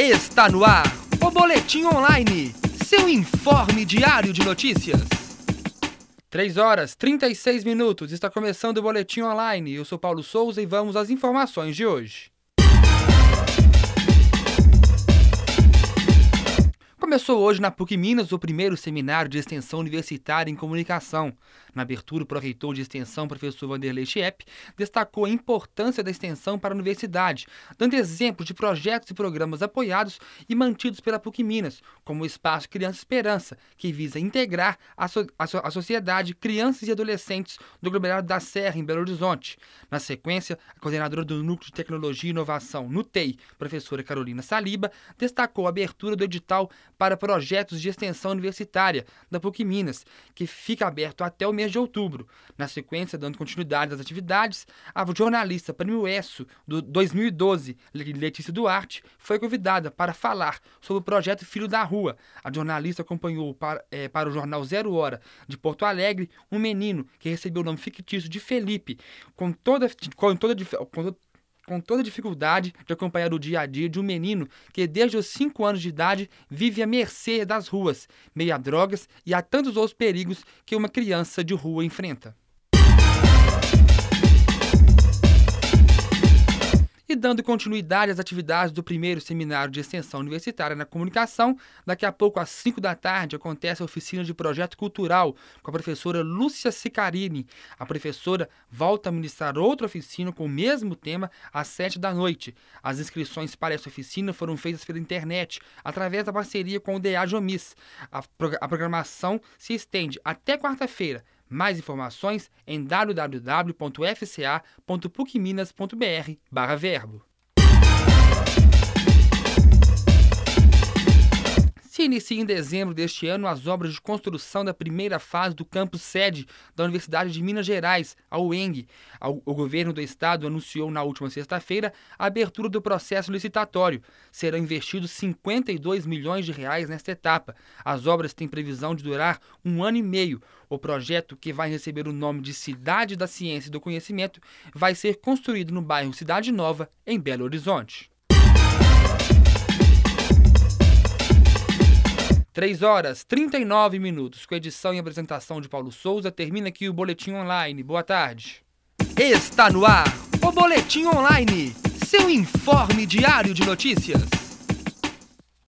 Está no ar o Boletim Online, seu informe diário de notícias. 3 horas 36 minutos, está começando o Boletim Online. Eu sou Paulo Souza e vamos às informações de hoje. Começou hoje na PUC Minas o primeiro seminário de extensão universitária em comunicação. Na abertura, o pró-reitor de extensão, professor Vanderlei Chiep, destacou a importância da extensão para a universidade, dando exemplos de projetos e programas apoiados e mantidos pela PUC Minas, como o Espaço Criança Esperança, que visa integrar a, so a, so a sociedade crianças e adolescentes do aglomerado da Serra, em Belo Horizonte. Na sequência, a coordenadora do Núcleo de Tecnologia e Inovação, NUTEI, professora Carolina Saliba, destacou a abertura do edital para projetos de extensão universitária da PUC Minas, que fica aberto até o mês de outubro. Na sequência, dando continuidade às atividades, a jornalista Prêmio ESSO do 2012, Letícia Duarte, foi convidada para falar sobre o projeto Filho da Rua. A jornalista acompanhou para, é, para o jornal Zero Hora de Porto Alegre um menino que recebeu o nome fictício de Felipe, com toda, com toda, com com toda a dificuldade de acompanhar o dia a dia de um menino que, desde os 5 anos de idade, vive à mercê das ruas, meio a drogas e a tantos outros perigos que uma criança de rua enfrenta. Dando continuidade às atividades do primeiro seminário de extensão universitária na comunicação, daqui a pouco, às 5 da tarde, acontece a oficina de projeto cultural com a professora Lúcia Sicarini. A professora volta a ministrar outra oficina com o mesmo tema às 7 da noite. As inscrições para essa oficina foram feitas pela internet, através da parceria com o DEA Jomis. A, a programação se estende até quarta-feira. Mais informações em www.fca.pucminas.br/verbo. inicia em dezembro deste ano as obras de construção da primeira fase do campus sede da Universidade de Minas Gerais, a UENG. O governo do estado anunciou na última sexta-feira a abertura do processo licitatório. Serão investidos 52 milhões de reais nesta etapa. As obras têm previsão de durar um ano e meio. O projeto, que vai receber o nome de Cidade da Ciência e do Conhecimento, vai ser construído no bairro Cidade Nova, em Belo Horizonte. 3 horas 39 minutos, com edição e apresentação de Paulo Souza, termina aqui o Boletim Online. Boa tarde. Está no ar o Boletim Online, seu informe diário de notícias.